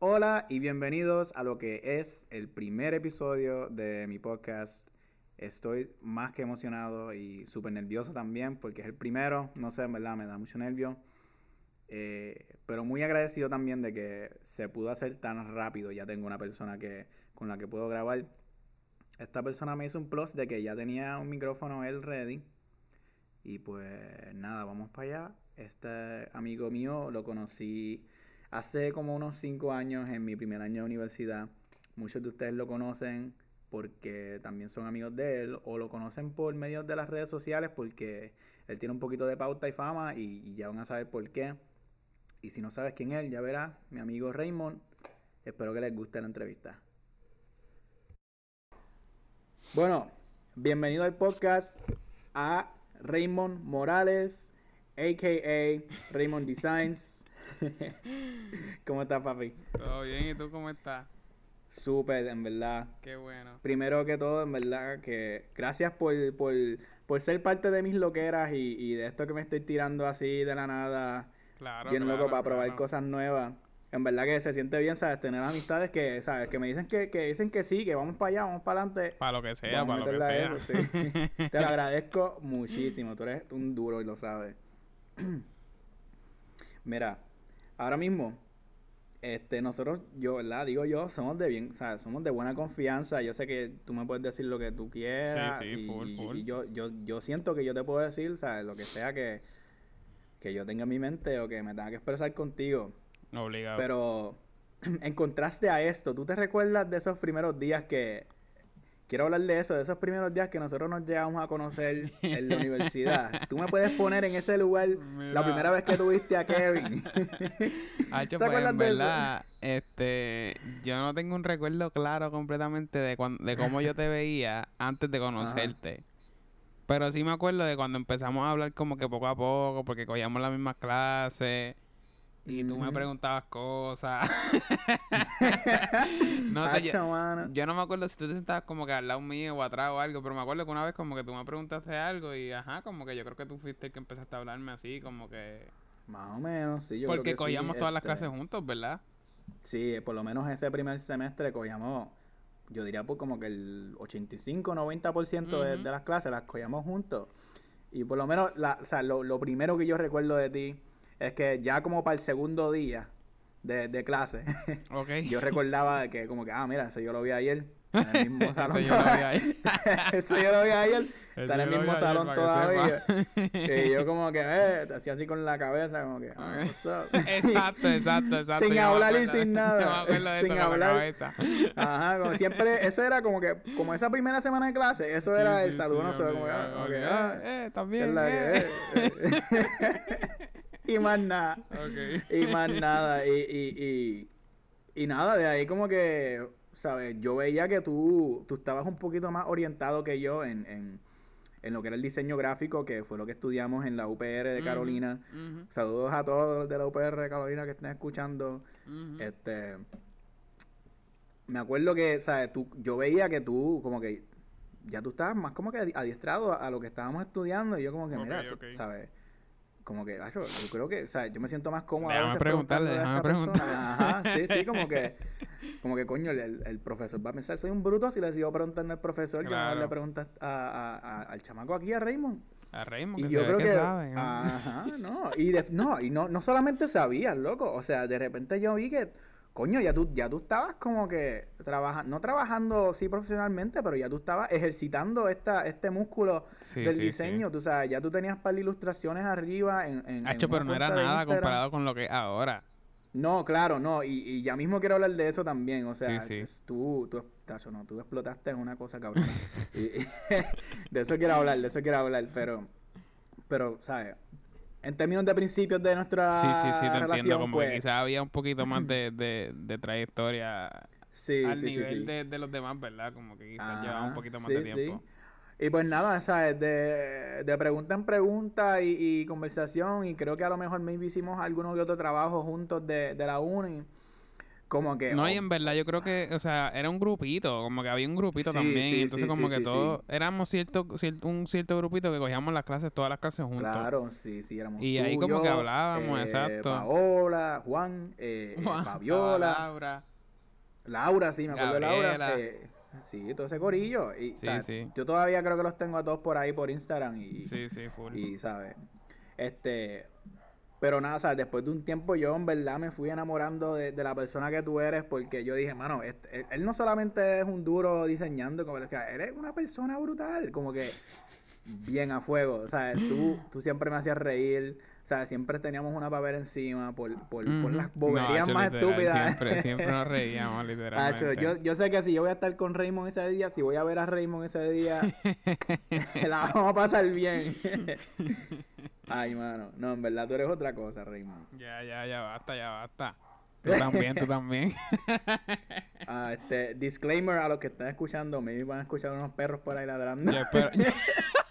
Hola y bienvenidos a lo que es el primer episodio de mi podcast. Estoy más que emocionado y súper nervioso también porque es el primero. No sé, en verdad, me da mucho nervio. Eh, pero muy agradecido también de que se pudo hacer tan rápido. Ya tengo una persona que, con la que puedo grabar. Esta persona me hizo un plus de que ya tenía un micrófono él ready. Y pues nada, vamos para allá. Este amigo mío lo conocí hace como unos 5 años en mi primer año de universidad. Muchos de ustedes lo conocen porque también son amigos de él o lo conocen por medio de las redes sociales porque él tiene un poquito de pauta y fama y, y ya van a saber por qué. Y si no sabes quién es, ya verás, mi amigo Raymond. Espero que les guste la entrevista. Bueno, bienvenido al podcast a Raymond Morales, a.k.a. Raymond Designs. ¿Cómo estás, papi? Todo bien, ¿y tú cómo estás? Súper, en verdad. Qué bueno. Primero que todo, en verdad, que gracias por, por, por ser parte de mis loqueras y, y de esto que me estoy tirando así de la nada. Claro, bien claro, loco para probar claro. cosas nuevas. En verdad que se siente bien, ¿sabes? Tener amistades que, ¿sabes? Que me dicen que, que dicen que sí, que vamos para allá, vamos para adelante. Para lo que sea, para lo que sea. eso, sí. Te lo agradezco muchísimo. Tú eres un duro y lo sabes. Mira, ahora mismo, este, nosotros, yo, ¿verdad? Digo yo, somos de bien, o sea, somos de buena confianza. Yo sé que tú me puedes decir lo que tú quieras. Sí, sí, y, full, full. y yo, yo, yo siento que yo te puedo decir, ¿sabes? Lo que sea que, que yo tenga en mi mente o que me tenga que expresar contigo. Obligado. Pero en contraste a esto, ¿tú te recuerdas de esos primeros días que... Quiero hablar de eso, de esos primeros días que nosotros nos llegamos a conocer en la universidad. ¿Tú me puedes poner en ese lugar la primera vez que tuviste a Kevin? Hacho, ¿Te pues, acuerdas de eso? verdad, este, yo no tengo un recuerdo claro completamente de cuan- de cómo yo te veía antes de conocerte. Pero sí me acuerdo de cuando empezamos a hablar como que poco a poco, porque cogíamos las mismas clases y tú me preguntabas cosas. no sé, yo, yo no me acuerdo si tú te sentabas como que al lado mío o atrás o algo, pero me acuerdo que una vez como que tú me preguntaste algo y ajá, como que yo creo que tú fuiste el que empezaste a hablarme así, como que... Más o menos, sí, yo creo Porque que sí, cogíamos todas las este, clases juntos, ¿verdad? Sí, por lo menos ese primer semestre cogíamos, yo diría por como que el 85-90% de, Ujú. de las clases las cogíamos juntos. Y por lo menos, la, o sea, lo, lo primero que yo recuerdo de ti es que ya como para el segundo día de, de clase, Ok. yo recordaba que como que, ah, mira, eso yo lo vi ayer. En el mismo salón Eso yo lo vi todavía. ahí. Eso yo lo vi ayer. Está en el mismo salón todavía. Y yo como que, eh, te hacía así con la cabeza, como que, ah, what's up? Exacto, exacto, exacto. Sin yo hablar y sin nada. Yo me de Sin eso con la hablar. cabeza. Ajá, como siempre, eso era como que, como esa primera semana de clase, eso Sí, era sí, el saludo, sí, no sé, como que, ah, obligado. ah, Eh, es también. la eh. que es. Y más nada, y más nada, y, y, y, y nada, de ahí como que, ¿sabes? Yo veía que tú, tú estabas un poquito más orientado que yo en, en, en lo que era el diseño gráfico, que fue lo que estudiamos en la UPR de Carolina. Saludos a todos de la UPR de Carolina que estén escuchando. Este. Me acuerdo que, ¿sabes? Tú, yo veía que tú, como que. Ya tú estabas más como que adi- adiestrado a, a lo que estábamos estudiando. Y yo, como que, Ok, mira. ¿sabes? Como que, acho, yo creo que, ¿sabes? Yo me siento más cómodo. a Déjame veces preguntarle, a déjame persona. Ajá, sí, sí, como que. Como que, coño, el, profesor va a pensar, soy un bruto si le sigo preguntando al profesor. Yo no Claro. le preguntas a, a- a- al chamaco aquí, a Raymond. A Raymond, Y que yo creo que, que. sabe. ¿no? Ajá, no. Y, de- no, y no, no solamente sabías, loco. O sea, de repente yo vi que, coño, ya tú, ya tú estabas como que trabajando, no trabajando sí profesionalmente, pero ya tú estabas ejercitando esta, este músculo Sí, del sí, diseño. sí. Tú sabes, ya tú tenías para ilustraciones arriba en. en, en Hacho, una pero no era nada comparado con lo que es ahora. No, claro, no. Y, y ya mismo quiero hablar de eso también. O sea, Sí, sí. es- tú, tú, tacho, no, tú explotaste en una cosa cabrón. Y- y de eso quiero hablar, de eso quiero hablar. Pero, pero, ¿sabes? En términos de principios de nuestra Sí, sí, sí, te relación, entiendo. Como pues, que quizás había un poquito más de, de, de trayectoria sí, al sí, nivel sí. De, de los demás, ¿verdad? Como que quizás Ajá, llevaba un poquito más de tiempo. sí. Y pues nada, ¿sabes? De, de pregunta en pregunta y, y conversación, y creo que a lo mejor maybe hicimos algunos que otro trabajo juntos de, de la uni. Como que... No, y oh, en verdad yo creo que, o sea, era un grupito, como que había un grupito Sí, también. sí, entonces sí, como que todos éramos cierto, cier- un cierto grupito que cogíamos las clases, todas las clases juntos. Claro, sí, sí, éramos Y ahí como que hablábamos, eh, exacto. Paola, Juan, eh, eh, Juan, Fabiola, Laura. Laura, sí, me acuerdo de Laura. Eh, sí, todo ese corillo. Y, Sí, ¿sabes? sí. Yo todavía creo que los tengo a todos por ahí por Instagram y, Sí, sí, full. y ¿sabes? Este, pero nada, ¿sabes? Después de un tiempo yo en verdad me fui enamorando de, de la persona que tú eres porque yo dije, mano, este- él, él no solamente es un duro diseñando, como que él es una persona brutal, como que bien a fuego, ¿sabes? Tú, tú siempre me hacías reír, o sea, siempre teníamos una papel encima por, por, por Ujú. las boberías No, más literal, estúpidas. Siempre, siempre nos reíamos, Hacho, literalmente. yo, yo sé que si yo voy a estar con Raymond ese día, si voy a ver a Raymond ese día, la vamos a pasar bien. Ay, mano. No, en verdad tú eres otra cosa, Raymond. Ya, ya, ya basta, ya basta. Tú también, tú también. Ah, este, disclaimer a los que están escuchando, maybe van a escuchar unos perros por ahí ladrando. Yo espero, yo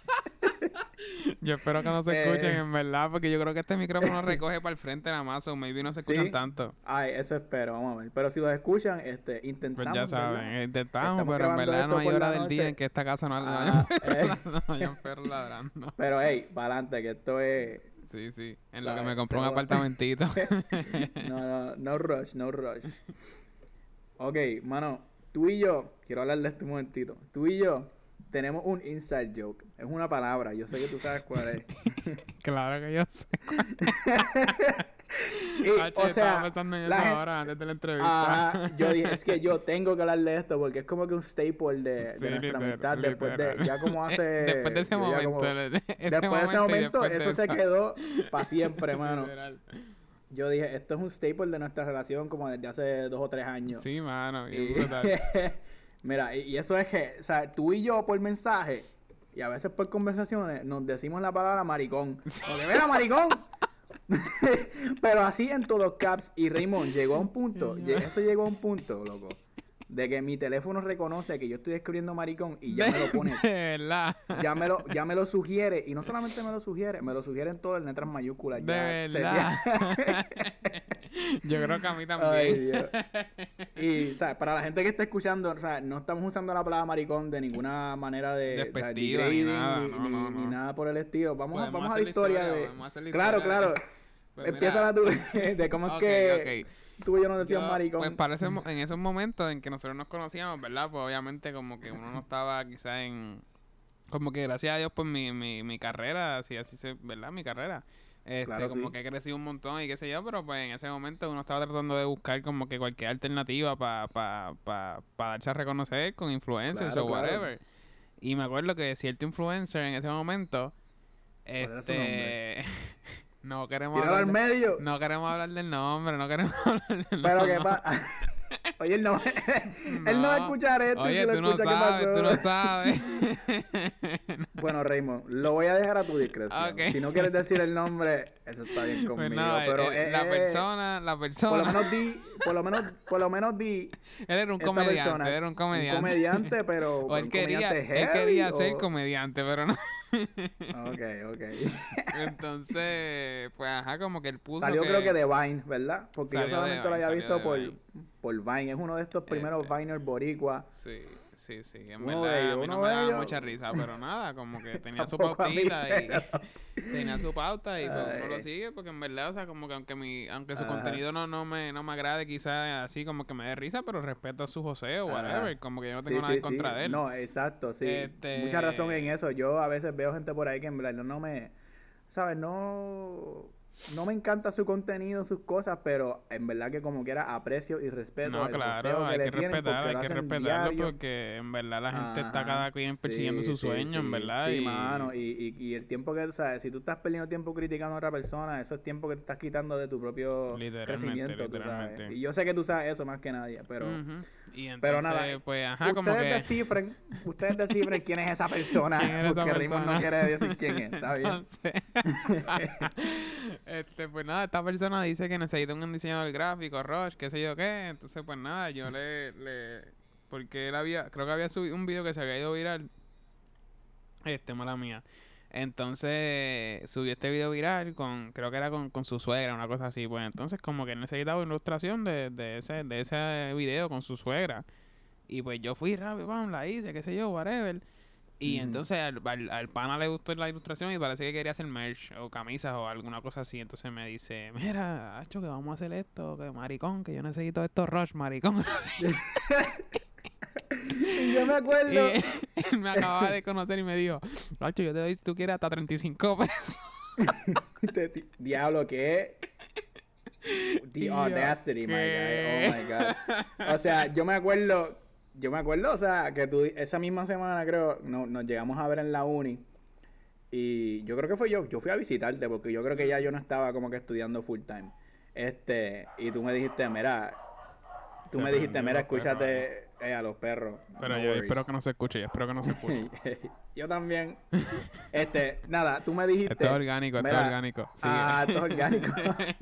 espero que no se escuchen, Eh. en verdad, porque yo creo que este micrófono recoge para el frente nada más, o maybe no se escuchan Sí. tanto. Ay, eso espero, vamos a ver. Pero si los escuchan, este, intentamos. Pues ya saben, ¿verdad? intentamos, Estamos pero en verdad no hay hora del día en que esta casa no, Ah, eh. no hayan perros ladrando. Pero hey, para adelante, que esto es. Sí, sí, en lo que me compré un apartamentito. No, no, no rush, no rush. Ok, mano, tú y yo, quiero hablar de este momentito. Tú y yo tenemos un inside joke. Es una palabra, yo sé que tú sabes cuál es. claro que yo sé. Y, Hacho, o sea, pensando en la eso gente- ahora, antes de la entrevista. Ajá, yo dije, es que yo tengo que hablar de esto porque es como que un staple de, nuestra literal, amistad después de, ya como hace... después de ese momento. como- de- ese después de ese momento, eso se quedó para siempre, mano. Literal. Yo dije, esto es un staple de nuestra relación como desde hace dos o tres años. Sí, mano, Y- brutal. Mira, y, y eso es que, o sea, tú y yo por mensaje y a veces por conversaciones nos decimos la palabra maricón. Como que, mira, maricón. Pero así en todos caps. Y Raymond llegó a un punto, eso llegó a un punto, loco, de que mi teléfono reconoce que yo estoy escribiendo maricón y ya me lo pone, De verdad. ya me lo, ya me lo sugiere. Y no solamente me lo sugiere, me lo sugiere en todo en letras mayúsculas. De ya, verdad. Yo creo que a mí Ay, también. Dios. Y, o sea, para la gente que está escuchando, o sea, no estamos usando la palabra maricón de ninguna manera de Despectiva ni degrading, nada, ni, no, no, ni nada por el estilo. Vamos, a, vamos a la historia, de... la Claro, historia claro. de- Pues Empieza la tú de cómo es que ok. tú y yo nos decíamos Yo, maricón. Pues mo- en esos momentos en que nosotros nos conocíamos, ¿verdad? Pues obviamente como que uno no estaba quizá en... Como que gracias a Dios, pues mi, mi, mi carrera, así, así se, ¿verdad? Mi carrera. Este, Claro, como sí. que he crecido un montón y qué sé yo, pero pues en ese momento uno estaba tratando de buscar como que cualquier alternativa para pa, pa, pa darse a reconocer con influencers Claro, o claro. whatever. Y me acuerdo que cierto influencer en ese momento, este... no queremos hablar al de- medio. no queremos hablar del nombre, no queremos hablar del Pero nombre. que pasa. Oye, él no, él no va a escuchar esto. Oye, si lo tú no escucha, ¿qué sabes, tú no sabes. Bueno, Raymond, lo voy a dejar a tu discreción. Si no quieres decir el nombre, eso está bien conmigo. Pues nada, pero eh, eh, la eh, persona, la por lo persona. menos di, por lo menos, por lo menos di él era un comediante, persona, era un comediante. Un comediante, pero o él un quería, comediante él quería ser comediante, pero no. Ok, ok. Entonces, pues ajá, como que él puso Salió que... creo que de Vine, ¿verdad? Porque yo Salió solamente lo Vine, había salió visto por, Vine. por Vine. Es uno de estos primeros Este. Viners boricua. Sí, sí, sí. En Uno verdad, de ellos, a mí no me daba mucha risa, pero nada, como que tenía su pautita y... tenía su pauta y pues uno lo sigue porque en verdad, o sea, como que aunque mi, aunque su Ajá. contenido no, no me, no me agrade quizás así como que me dé risa, pero respeto a su José o whatever, como que yo no Sí, tengo nada sí, en contra sí. de él. No, exacto, sí. Este- Mucha razón en eso. Yo a veces veo gente por ahí que en verdad no me... ¿Sabes? No... No me encanta su contenido, sus cosas, pero en verdad que como quiera aprecio y respeto No, claro, que hay le que tienen respetar, porque hay lo que respetarlo diario. porque en verdad la gente está cada quien persiguiendo Sí, su sí, sueño, en verdad. Sí, y... mano. Y, y, y el tiempo que, o sea, si tú estás perdiendo tiempo criticando a otra persona, eso es tiempo que te estás quitando de tu propio crecimiento, tú sabes. Y yo sé que tú sabes eso más que nadie, pero... Y entonces, pero nada, pues ajá, como ustedes que... descifren, ustedes descifren quién es esa persona, ¿Quién es esa porque Raymond no quiere decir quién es, está bien. Este, pues nada, esta persona dice que necesita un diseñador gráfico, Rush, qué sé yo qué. Entonces, pues nada, yo le, le. Porque él había. Creo que había subido un video que se había ido viral. Este, mala mía. Entonces subió este video viral con, creo que era con, con su suegra, una cosa así. Pues entonces como que necesitaba una ilustración de, de, ese, de ese video con su suegra. Y pues yo fui rápido, vamos, la hice, qué sé yo, whatever. Y entonces al, al, pana le gustó la ilustración y parece que quería hacer merch o camisas o alguna cosa así. Entonces me dice, mira, Hacho, que vamos a hacer esto, que maricón, que yo necesito esto rush, maricón. y yo me acuerdo. Y él me acababa de conocer y me dijo, Hacho, yo te doy si tú quieres hasta 35 pesos. Diablo, ¿qué? The audacity, my guy. Oh my God. O sea, yo me acuerdo yo me acuerdo, o sea, que tú esa misma semana creo no, nos llegamos a ver en la uni y yo creo que fue yo, yo fui a visitarte porque yo creo que ya yo no estaba como que estudiando full time. Este, y tú me dijiste, mira, tú me dijiste, mira, escúchate eh, a los perros. Pero yo espero que no se escuche, yo espero que no se escuche. yo también. Este, nada, tú me dijiste. Esto es orgánico, esto es orgánico. Ah, esto es orgánico.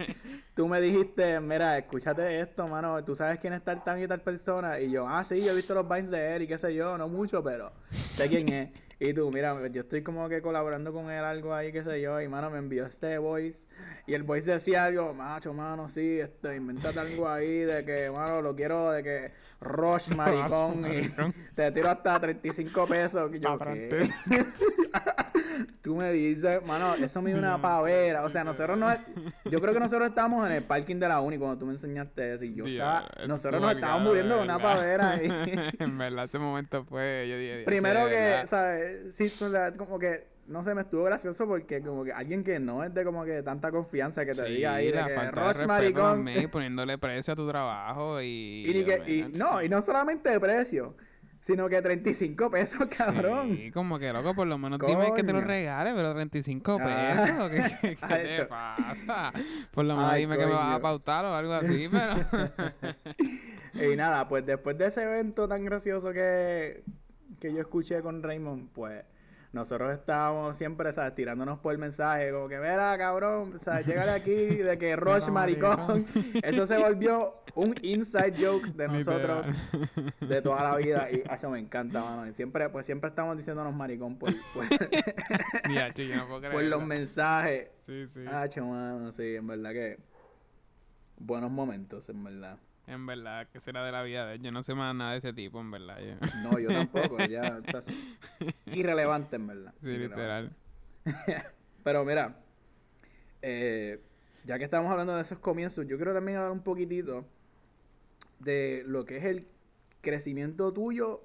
tú me dijiste, mira, escúchate esto, mano. Tú sabes quién es tal, tal y tal persona. Y yo, ah, sí, yo he visto los vines de él y qué sé yo, no mucho, pero sé quién es. Y tú, mira, yo estoy como que colaborando con él algo ahí, qué sé yo, y mano me envió este voice. Y el voice decía algo, macho, mano, sí, esto, inventate algo ahí de que, mano, lo quiero de que Rush, maricón, y te tiro hasta 35 pesos. Y yo, ¿qué? Tú me dices, mano, eso me dio una pavera. O sea, nosotros no. Yo creo que nosotros estábamos en el parking de la uni cuando tú me enseñaste eso. Y yo, o sea, nosotros nos estábamos muriendo de una pavera. Y... en verdad, ese momento fue. Yo dije. Primero que, ¿sabes? Sí, o sea, como que no sé, me estuvo gracioso porque como que alguien que no es de como que tanta confianza que te diga ahí de que Ross maricón poniéndole precio a tu trabajo y, y, no, y no solamente de precio, sino que 35 pesos, cabrón. Sí, como que loco, por lo menos dime que te lo regales, pero 35 ah. pesos, ¿qué, qué, te pasa? Por lo menos dime que me vas a pautar o algo así, pero... y nada, pues después de ese evento tan gracioso que, que yo escuché con Raymond, pues nosotros estábamos siempre, ¿sabes? Tirándonos por el mensaje, como que, mira, cabrón, ¿sabes? Llegar aquí de que Rush maricón. Eso se volvió un inside joke de nosotros de toda la vida. Y eso me encanta, mano. Y siempre, pues siempre estamos diciéndonos maricón por, por, por los mensajes. Sí, sí. Hacho, mano, sí, en verdad que buenos momentos, en verdad. En verdad, ¿qué será de la vida de él? Yo no sé más nada de ese tipo, en verdad. No, yo tampoco. ya, irrelevante, en verdad. Sí, literal. Pero mira, eh, ya que estamos hablando de esos comienzos, yo quiero también hablar un poquitito de lo que es el crecimiento tuyo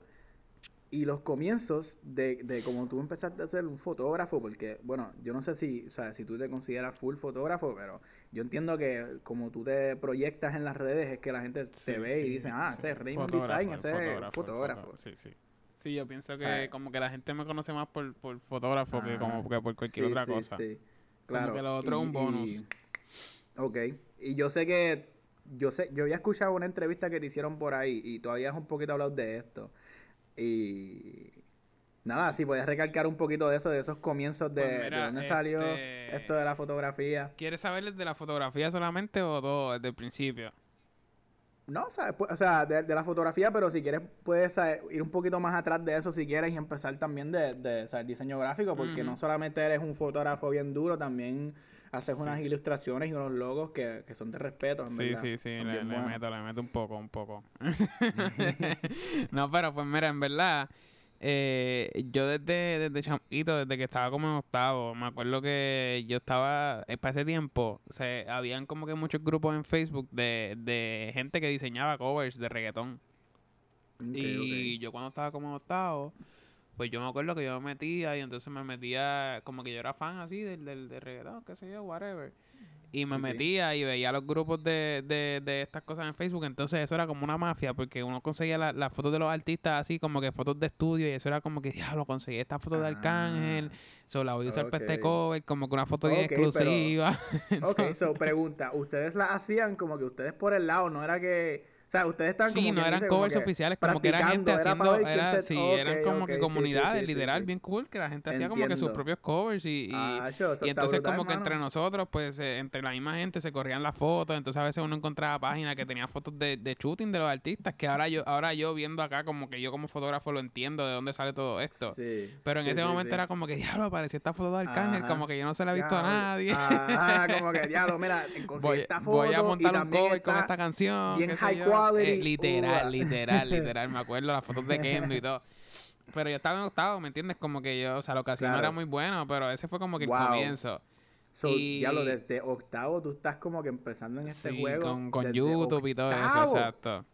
y los comienzos de, de cómo tú empezaste a ser un fotógrafo, porque, bueno, yo no sé si, o sea, si tú te consideras full fotógrafo, pero yo entiendo que como tú te proyectas en las redes es que la gente se ve y dice, ah, ese es Raymond Design, ese es fotógrafo. Sí, sí. Sí, yo pienso que como que la gente me conoce más por, por fotógrafo que como que por cualquier otra cosa. Sí, claro. Como que lo otro es un bonus. ok. Y yo sé que, yo sé, yo había escuchado una entrevista que te hicieron por ahí y todavía has un poquito hablado de esto. Y nada, si puedes recalcar un poquito de eso, de esos comienzos de, pues dónde salió este, esto de la fotografía. ¿Quieres saber de la fotografía solamente o todo desde el principio? No, o sea, de, la fotografía, pero si quieres puedes ir un poquito más atrás de eso si quieres y empezar también de, de diseño gráfico, porque no solamente eres un fotógrafo bien duro, también haces unas ilustraciones y unos logos que, son de respeto. En sí, sí, sí, le, meto, le meto un poco, un poco. no, pero pues mira, en verdad, eh, yo desde, desde chamito, desde que estaba como en octavo, me acuerdo que yo estaba, eh, para ese tiempo, se, habían como que muchos grupos en Facebook de, de gente que diseñaba covers de reggaetón. y yo cuando estaba como en octavo pues yo me acuerdo que yo me metía y entonces me metía, como que yo era fan así del, del, del reggaetón, qué sé yo, whatever. Y me metía y veía los grupos de, de, de, estas cosas en Facebook. Entonces eso era como una mafia porque uno conseguía las la fotos de los artistas así como que fotos de estudio y eso era como que, diablo, conseguí esta foto de Arcángel. Solo la voy a usar para este cover, como que una foto bien exclusiva. ok, so pregunta, ¿ustedes la hacían como que ustedes por el lado? ¿No era que sea, ustedes estaban sí, como no eran dice, covers oficiales, como que era gente era haciendo, era, sí, eran como que comunidades, sí, sí, literal, bien cool, que la gente hacía como que sus propios covers y, y, Ah, yo, y entonces brutal, como que mano. entre nosotros, pues eh, entre la misma gente se corrían las fotos, entonces a veces uno encontraba páginas que tenía fotos de, de shooting de los artistas, que ahora yo ahora yo viendo acá como que yo como fotógrafo lo entiendo de dónde sale todo esto. Sí, Pero en ese momento era como que, diablo, apareció esta foto de Arcángel, como que yo no se la he visto a nadie. Ajá, como que, diablo, mira, conseguí esta foto voy a montar un cover con esta canción. bien high yo. Quality. Eh, literal, literal, literal. Me acuerdo las fotos de Kendo y todo. Pero yo estaba en octavo, ¿me entiendes? Como que yo, o sea, la ocasión no Claro. era muy bueno, pero ese fue como que el comienzo. So, Y- diablo, desde octavo tú estás como que empezando en este Sí, juego. con, con YouTube y todo eso, exacto.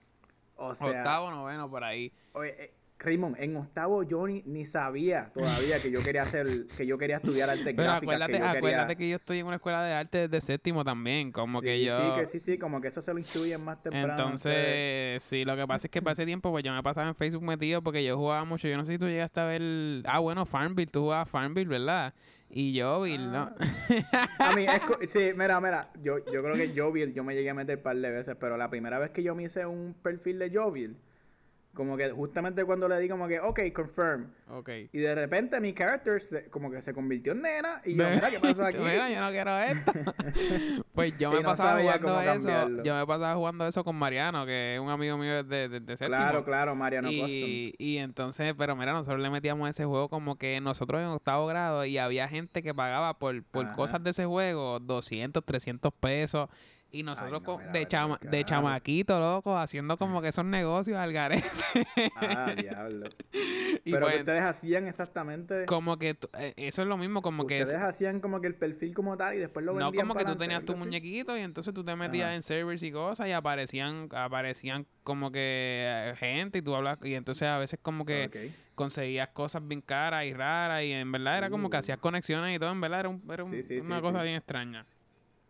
O sea, octavo, noveno, por ahí. oye, eh, Raymond, en octavo yo ni, ni sabía todavía que yo quería hacer, que yo quería estudiar artes Pero gráficas, acuérdate, que yo acuérdate quería... que yo estoy en una escuela de arte desde séptimo también, como sí, que yo... Sí, que sí, sí, como que eso se lo instruyen más temprano. Entonces, sí, lo que pasa es que para ese tiempo, pues yo me pasaba en Facebook metido porque yo jugaba mucho. Yo no sé si tú llegaste a ver. Ah, bueno, Farmville, tú jugabas Farmville, ¿verdad? Y yo, Bill, ¿no? A mí, es sí, mira, mira, yo, yo creo que Jovial yo me llegué a meter un par de veces, pero la primera vez que yo me hice un perfil de Jovial, como que justamente cuando le di como que, ok, confirm, ok. y de repente mi character se- como que se convirtió en nena, y yo, mira, ¿qué pasó aquí? Mira, yo no quiero esto. pues yo me no pasaba jugando eso. cambiarlo. Yo me pasaba jugando eso con Mariano, que es un amigo mío de, de, de séptimo. Claro, claro, Mariano y, Customs. y entonces, pero mira, nosotros le metíamos ese juego como que nosotros en octavo grado y había gente que pagaba por, por Ajá. cosas de ese juego 200, 300 pesos. Y nosotros no, mira, de, chama, de chamaquito, loco, haciendo como que esos negocios al garete. Ah, diablo. y Pero pues, que ustedes hacían exactamente, como que eh, eso es lo mismo, como que... ustedes hacían como que el perfil como tal y después lo No vendían como que tú tenías tu así. muñequito y entonces tú te metías Ajá. en servers y cosas y aparecían aparecían como que eh, gente y tú hablas y entonces a veces como que conseguías cosas bien caras y raras y en verdad era como que Uh. hacías conexiones y todo, en verdad era, un- era un- Sí, sí, sí, una cosa bien extraña.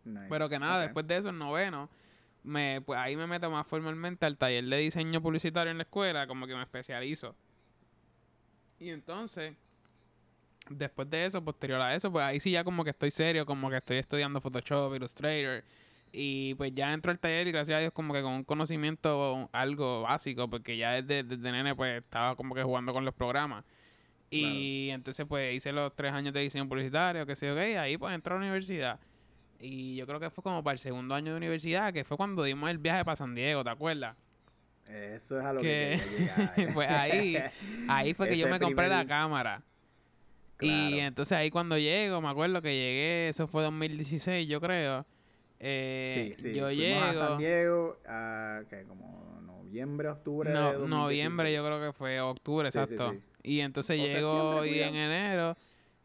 Nice. Pero que nada, después de eso, en noveno, me, pues ahí me meto más formalmente al taller de diseño publicitario en la escuela, como que me especializo. Y entonces, después de eso, posterior a eso, pues ahí sí ya como que estoy serio, como que estoy estudiando Photoshop, Illustrator. Y pues ya entro al taller y gracias a Dios como que con un conocimiento algo básico, porque ya desde, desde nene pues estaba como que jugando con los programas. Y entonces pues hice los tres años de diseño publicitario, que sé yo qué, y ahí pues entré a la universidad. Y yo creo que fue como para el segundo año de universidad, que fue cuando dimos el viaje para San Diego, ¿te acuerdas? Eso es a lo que- que, llegar. pues ahí, ahí fue que yo me compré la cámara. Y entonces ahí cuando llego, me acuerdo que llegué, eso fue 2016 yo creo. Eh, sí, sí. Yo Fuimos llego, a San Diego a ¿qué? como noviembre, octubre de no, 2016. noviembre yo creo que fue, octubre, Sí, exacto. sí. Y entonces O llego y en enero,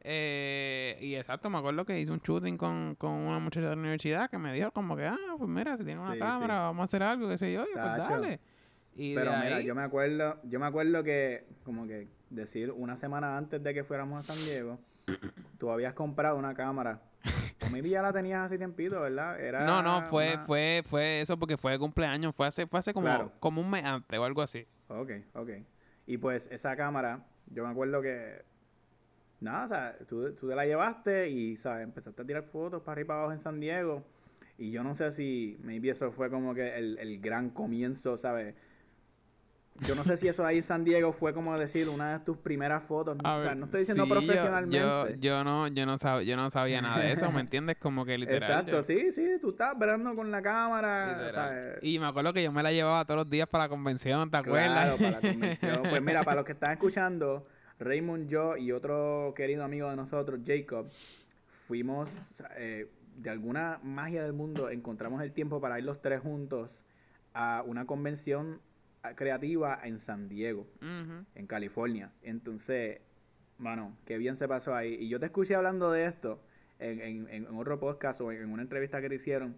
eh, y exacto, me acuerdo que hice un shooting con, con una muchacha de la universidad que me dijo como que, ah, pues mira, si tiene una Sí, cámara, sí. vamos a hacer algo, qué sé yo, y pues dale. Y Pero mira, ahí- yo me acuerdo, yo me acuerdo que como que decir una semana antes de que fuéramos a San Diego, tú habías comprado una cámara. O maybe ya la tenías hace tiempito, ¿verdad? Era No, no, fue, una- fue, fue eso porque fue de cumpleaños, fue hace, fue hace como, Claro. como un mes antes o algo así. Ok, ok. Y pues esa cámara, yo me acuerdo que. Nada, o sea, tú, tú te la llevaste y, ¿sabes? Empezaste a tirar fotos para arriba y para abajo en San Diego. Y yo no sé si, maybe eso fue como que el, el gran comienzo, ¿sabes? Yo no sé si eso ahí en San Diego fue como decir una de tus primeras fotos. A o sea, no estoy diciendo sí, yo- profesionalmente. Yo, yo, no, yo no sab- yo no sabía nada de eso, ¿me entiendes? Como que literal. Exacto, yo- sí, sí, tú estabas verando con la cámara. Y me acuerdo que yo me la llevaba todos los días para la convención, ¿te acuerdas? Claro, para la convención. Pues mira, para los que están escuchando, Raymond, yo y otro querido amigo de nosotros, Jacob, fuimos, eh, de alguna magia del mundo, encontramos el tiempo para ir los tres juntos a una convención ah, creativa en San Diego, en California. Entonces, mano, qué bien se pasó ahí. Y yo te escuché hablando de esto en, en, en otro podcast o en una entrevista que te hicieron.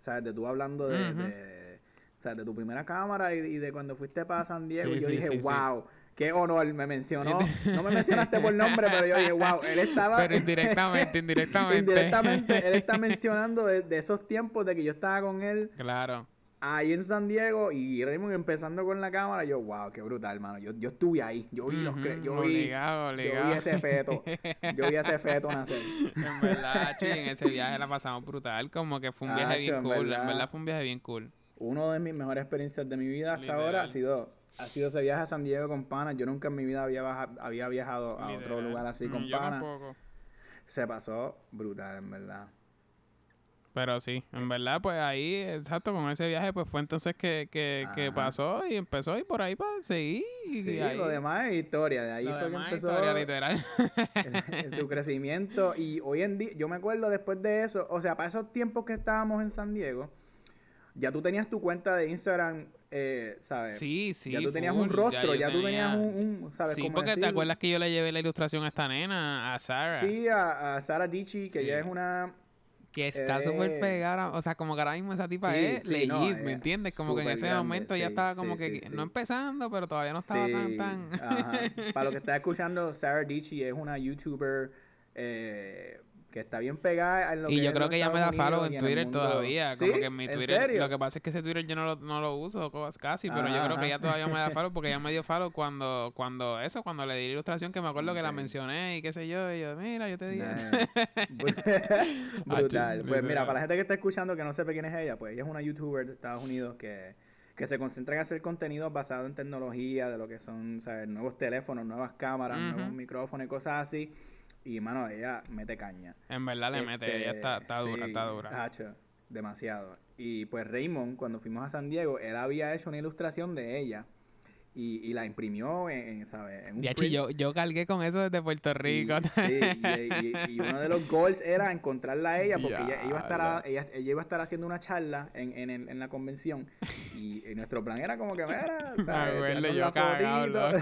¿Sabes? De tú hablando de, de, tu primera cámara y, y de cuando fuiste para San Diego. Sí, y yo sí, dije, sí. wow, qué honor me mencionó. No me mencionaste por nombre, pero yo dije, wow, él estaba... Pero indirectamente, indirectamente. indirectamente, él está mencionando de, de esos tiempos de que yo estaba con él Claro. ahí en San Diego y Raymond empezando con la cámara. Yo, wow, qué brutal, hermano. Yo, yo estuve ahí. Yo vi los cre- Ujú, yo vi, obligado, yo obligado. vi ese feto. Yo vi ese feto nacer. En verdad, chi, en ese viaje la pasamos brutal. Como que fue un viaje bien en cool. En verdad. verdad fue un viaje bien cool. uno de mis mejores experiencias de mi vida hasta ahora ha sido ha sido ese viaje a San Diego con panas. Yo nunca en mi vida había, había viajado a otro lugar así con panas. Se pasó brutal, en verdad. Pero sí, en verdad, pues ahí, exacto, con ese viaje, pues fue entonces que, que, que pasó y empezó y por ahí pues seguí. Sí, lo demás es historia, de ahí fue que empezó. Historia, literal. tu crecimiento. Y hoy en día, yo me acuerdo después de eso, o sea, para esos tiempos que estábamos en San Diego, ya tú tenías tu cuenta de Instagram eh, ¿sabes? Sí, sí. Ya tú tenías un rostro, ya, tú tenías un, ¿sabes? Sí, porque te acuerdas que yo le llevé la ilustración a esta nena, a Sara. Sí, a, a Sara Dichi, que ella es una... Que está súper eh, pegada, o sea, como que ahora mismo esa tipa es legit, ¿me entiendes? Como que en ese momento ya estaba como que, no empezando, pero todavía no estaba tan, tan... Para lo que está escuchando, Sara Dichi es una YouTuber... Eh, que está bien pegada en lo y yo creo que ya me da follow en Twitter todavía. Como que en mi Twitter. Lo que pasa es que ese Twitter yo no lo, no lo uso casi, pero yo creo que ya todavía me da follow porque ya me dio follow cuando, cuando eso, cuando le di la ilustración que me acuerdo que la mencioné y qué sé yo. Y yo, mira, yo te dije. Brutal. pues mira, para la gente que está escuchando que no sepa quién es ella, pues ella es una youtuber de Estados Unidos que que se concentra en hacer contenido basado en tecnología, de lo que son ¿sabes? nuevos teléfonos, nuevas cámaras, nuevos micrófonos y cosas así. Y, mano, ella mete caña. En verdad le mete, ella está, está dura, está dura. Demasiado. Y pues Raymond, cuando fuimos a San Diego, él había hecho una ilustración de ella y, y la imprimió en, ¿sabes? En un yo, yo cargué con eso desde Puerto Rico. sí, y, uno de los goals era encontrarla a ella porque ella, iba a estar ella, ella, iba a estar haciendo una charla en, en, en la convención y, nuestro plan era como que, mira, ¿sabes? yo cagado,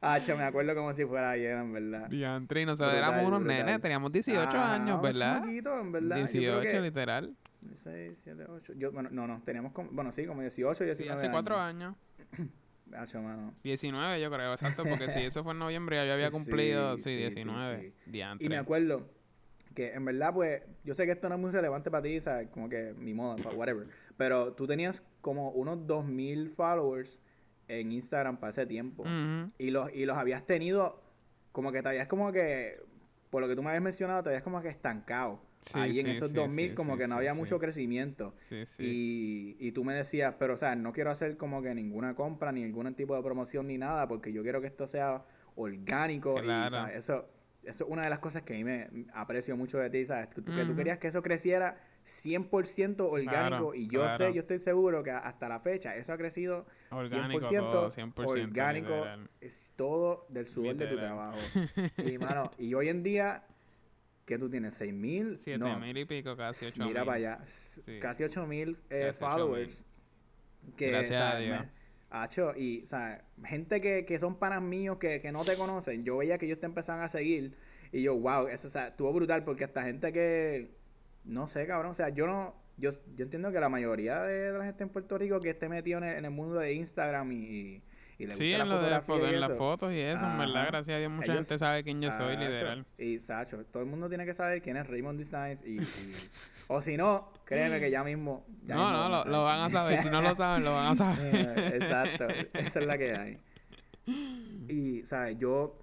Hacho, me acuerdo como si fuera ayer, en verdad. Diantre, y nosotros éramos unos nenes, teníamos 18 ah, años, ¿verdad? en verdad. 18, literal. 6, 7, 8. Yo, bueno, no, no, teníamos como, bueno, sí, como 18, 19 sí, hace 4 años. 19, yo creo, exacto, porque si eso fue en noviembre, ya yo había cumplido, sí, 19. y me acuerdo que en verdad, pues, yo sé que esto no es muy relevante para ti, ¿sabes? Como que ni modo, whatever. Pero tú tenías como unos 2000 followers en Instagram para ese tiempo. y, los, y los habías tenido, como que te habías como que, por lo que tú me habías mencionado, te habías como que estancado. Ahí en esos 2000 como que no había mucho crecimiento. Y, y tú me decías, pero o sea, no quiero hacer como que ninguna compra, ni ningún tipo de promoción, ni nada, porque yo quiero que esto sea orgánico. Y, eso, eso es una de las cosas que a mí me aprecio mucho de ti, ¿sabes? Que, tú, que tú querías que eso creciera 100% orgánico y yo sé, yo estoy seguro que hasta la fecha eso ha crecido orgánico 100%, orgánico, es todo del sudor de tu trabajo. y mano, y hoy en día que tú tienes 6 mil, 7 mil y pico, casi 8 Mira para allá, casi 8 mil eh, followers. Que, Gracias a Dios. y, o sea, gente que, que son panas míos que, que no te conocen, yo veía que ellos te empezaban a seguir y yo, wow, eso, o sea, estuvo brutal porque hasta gente que, no sé, cabrón. O sea, yo no. Yo, yo entiendo que la mayoría de la gente en Puerto Rico que esté metido en el, mundo de Instagram y, y, le sí, en la fotografía. en las fotos y eso, en verdad, gracias a Dios, mucha gente sabe quién yo soy, literal. Y Sacho, todo el mundo tiene que saber quién es Raymond Designs. Y, o si no, créeme que ya mismo. no, no, lo, lo, van a saber. si no lo saben, lo van a saber. Exacto, esa es la que hay. Y, ¿sabes? Yo,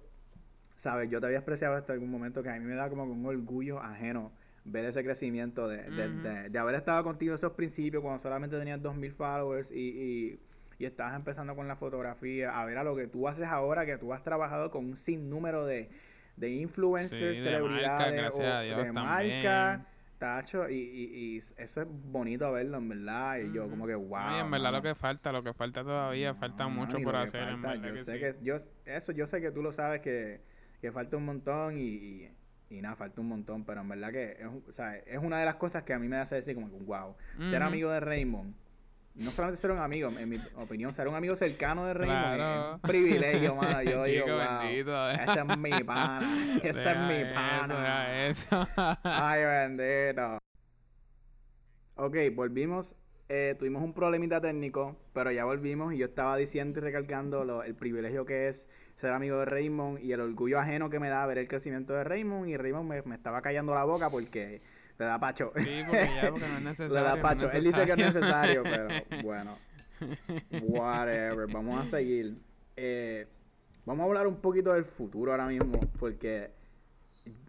¿sabes? Yo te había expresado hasta algún momento que a mí me da como un orgullo ajeno ver ese crecimiento de, de, de, haber estado contigo en esos principios cuando solamente tenías 2.000 followers y, y, y, estabas empezando con la fotografía, a ver a lo que tú haces ahora, que tú has trabajado con un sinnúmero de, de influencers, celebridades, de marca, tacho, y, y, eso es bonito verlo, en verdad, y yo como que wow. en verdad lo que falta, lo que falta todavía, falta mucho por hacer. yo sé que, yo, eso yo sé que tú lo sabes que, que falta un montón y y nada, falta un montón, pero en verdad que es, o sea, es una de las cosas que a mí me hace decir como que, wow, ser amigo de Raymond, no solamente ser un amigo, en mi opinión, ser un amigo cercano de Raymond es un privilegio, mano. Yo digo, wow, ese es mi pana, ese es mi pana. Eso, Ay, bendito. Ok, volvimos eh, tuvimos un problemita técnico, pero ya volvimos y yo estaba diciendo y recalcando el privilegio que es ser amigo de Raymond y el orgullo ajeno que me da ver el crecimiento de Raymond y Raymond me, estaba callando la boca porque le da pacho. Sí, porque ya, porque no es necesario. le da pacho. Él dice que es necesario, pero bueno. Whatever. Vamos a seguir. Eh, vamos a hablar un poquito del futuro ahora mismo, porque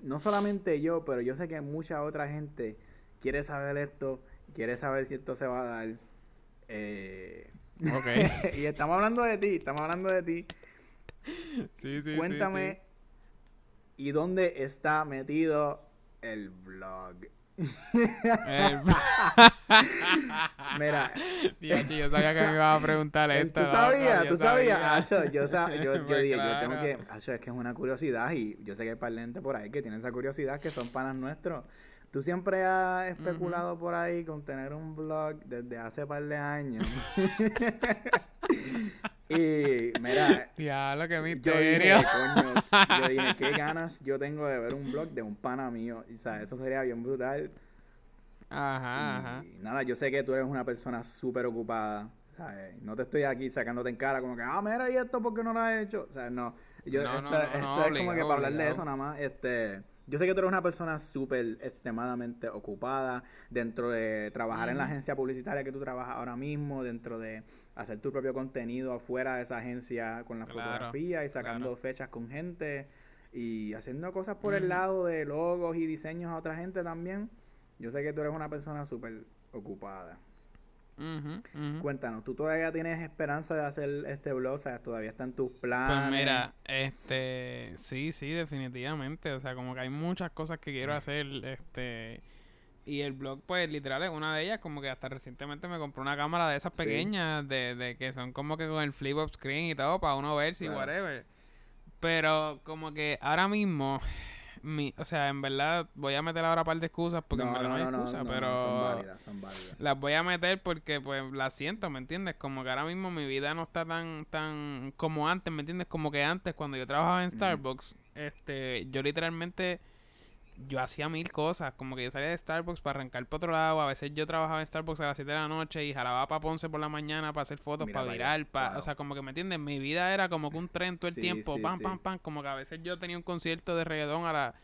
no solamente yo, pero yo sé que mucha otra gente quiere saber esto quiere saber si esto se va a dar. Eh, Ok. y estamos hablando de ti, estamos hablando de ti. Sí, sí, sí, Cuéntame, ¿y dónde está metido el vlog? El- Mira, Diache, yo sabía que me ibas a preguntar esto. tú sabías, tú sabías. sabía. Acho, yo, sa- yo, yo Pues dije, yo tengo que. Acho, es que es una curiosidad y yo sé que hay par de gente por ahí que tiene esa curiosidad, que son panas nuestros. Tú siempre has especulado por ahí con tener un blog desde hace par de años. y mira, Diablo, qué yo dije, misterio. coño, yo dije, qué ganas yo tengo de ver un blog de un pana mío. Y, o sea, eso sería bien brutal. Ajá, ajá. Y nada, yo sé que tú eres una persona súper ocupada. ¿sabes? No te estoy aquí sacándote en cara como que, ah, mira, ¿y esto por qué no lo has hecho? O sea, no. Yo, No, esto no, no, esto es como que para hablar de eso nada más. Este, yo sé que tú eres una persona súper extremadamente ocupada dentro de trabajar en la agencia publicitaria que tú trabajas ahora mismo, dentro de hacer tu propio contenido afuera de esa agencia con la Claro, fotografía y sacando claro. fechas con gente y haciendo cosas por el lado de logos y diseños a otra gente también. Yo sé que tú eres una persona súper ocupada. Cuéntanos, ¿tú todavía tienes esperanza de hacer este blog? O sea, ¿todavía está en tus planes? Pues mira, este, sí, sí, definitivamente. O sea, como que hay muchas cosas que quiero hacer, este, y el blog, pues, literal es una de ellas. Como que hasta recientemente me compré una cámara de esas Sí. pequeñas, de, de que son como que con el flip up screen y todo, para uno ver si Claro. whatever. Pero como que ahora mismo, mi, o sea, en verdad voy a meter ahora un par de excusas porque en verdad no, hay excusa, pero son válidas, son válidas. las voy a meter porque pues las siento, ¿me entiendes? Como que ahora mismo mi vida no está tan tan como antes, ¿me entiendes? Como que antes cuando yo trabajaba en. Starbucks, este, yo literalmente yo hacía mil cosas, como que yo salía de Starbucks para arrancar para otro lado, a veces yo trabajaba en Starbucks a las 7 de la noche y jalaba para Ponce por la mañana para hacer fotos, Mira para virar, para, wow. o sea, como que me entiendes, mi vida era como que un tren todo el Sí, tiempo, sí, pam, sí. pam, pam, como que a veces yo tenía un concierto de reggaetón a la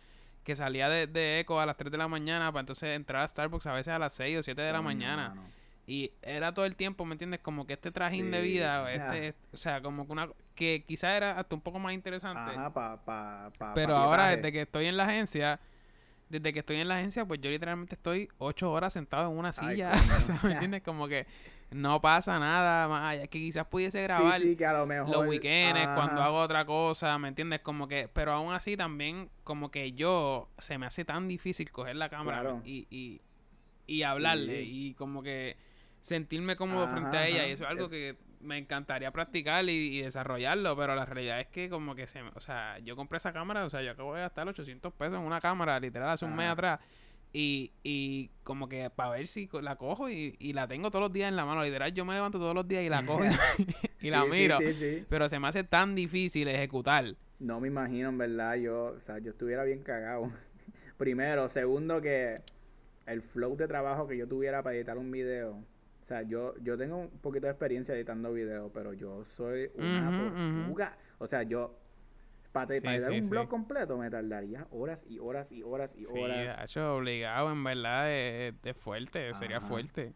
que salía de, de Eco a las 3 de la mañana para entonces entrar a Starbucks a veces a las 6 o 7 de la mañana. mano. Y era todo el tiempo, ¿me entiendes? Como que este trajín de vida, este, este- o sea, como que una que quizá era hasta un poco más interesante. Ajá, pa, pa, pa, pero ahora desde que estoy en la agencia, desde que estoy en la agencia, pues yo literalmente estoy ocho horas sentado en una silla, coño. o sea, ¿me entiendes? Como que no pasa nada más allá, que quizás pudiese grabar Sí, sí, que a lo mejor... los weekends, cuando ajá. hago otra cosa, ¿me entiendes? Como que, pero aún así también, como que yo, se me hace tan difícil coger la cámara Claro. y, y, y hablarle Sí. y como que sentirme cómodo Ajá, frente a ella y eso es algo Es- que me encantaría practicar y, y desarrollarlo, pero la realidad es que como que se o sea, yo compré esa cámara, o sea, yo acabo de gastar 800 pesos en una cámara, literal, hace un mes atrás. Y, y como que para ver si la cojo y, y la tengo todos los días en la mano. Literal, yo me levanto todos los días y la cojo y la, miro. Sí, sí, Pero se me hace tan difícil ejecutar. No me imagino, en verdad, yo, o sea, yo estuviera bien cagado. Primero, segundo, que el flow de trabajo que yo tuviera para editar un video. O sea, yo, yo tengo un poquito de experiencia editando videos, pero yo soy una ujú. tortuga. O sea, yo, para, Sí, editar sí, un sí. blog completo me tardaría horas y horas y horas y Sí, horas. hecho obligado, en verdad, es, es fuerte, sería fuerte.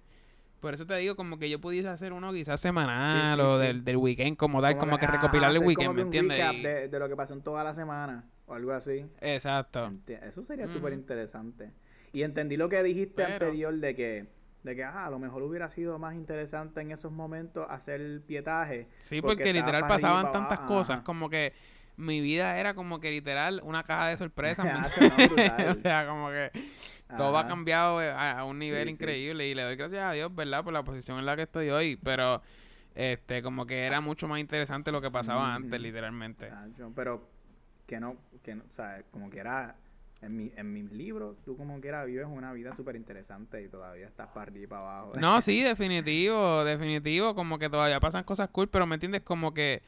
Por eso te digo, como que yo pudiese hacer uno quizás semanal sí, o sí. Del, del weekend como tal, como, que, recopilar el weekend, como ¿me un entiendes? recap de, de lo que pasó en toda la semana o algo así. Exacto. Enti- Eso sería Ujú. súper interesante. Y entendí lo que dijiste Pero- anterior de que, de que ah, a lo mejor hubiera sido más interesante en esos momentos hacer pietaje. Sí, porque literal arriba pasaban tantas cosas, ajá. como que mi vida era como que literal una caja de sorpresas. ¿me Ah, o sea, como que todo ha cambiado eh, a, a un nivel Sí, sí. increíble y le doy gracias a Dios, ¿verdad? Por la posición en la que estoy hoy, pero este como que era mucho más interesante lo que pasaba antes, literalmente. Ah, pero que no, que no, o sea, como que era, en, mi, en mis libros, tú como que era, vives una vida súper interesante y todavía estás para arriba y para abajo. No, sí, definitivo, definitivo, como que todavía pasan cosas cool, pero ¿me entiendes? Como que,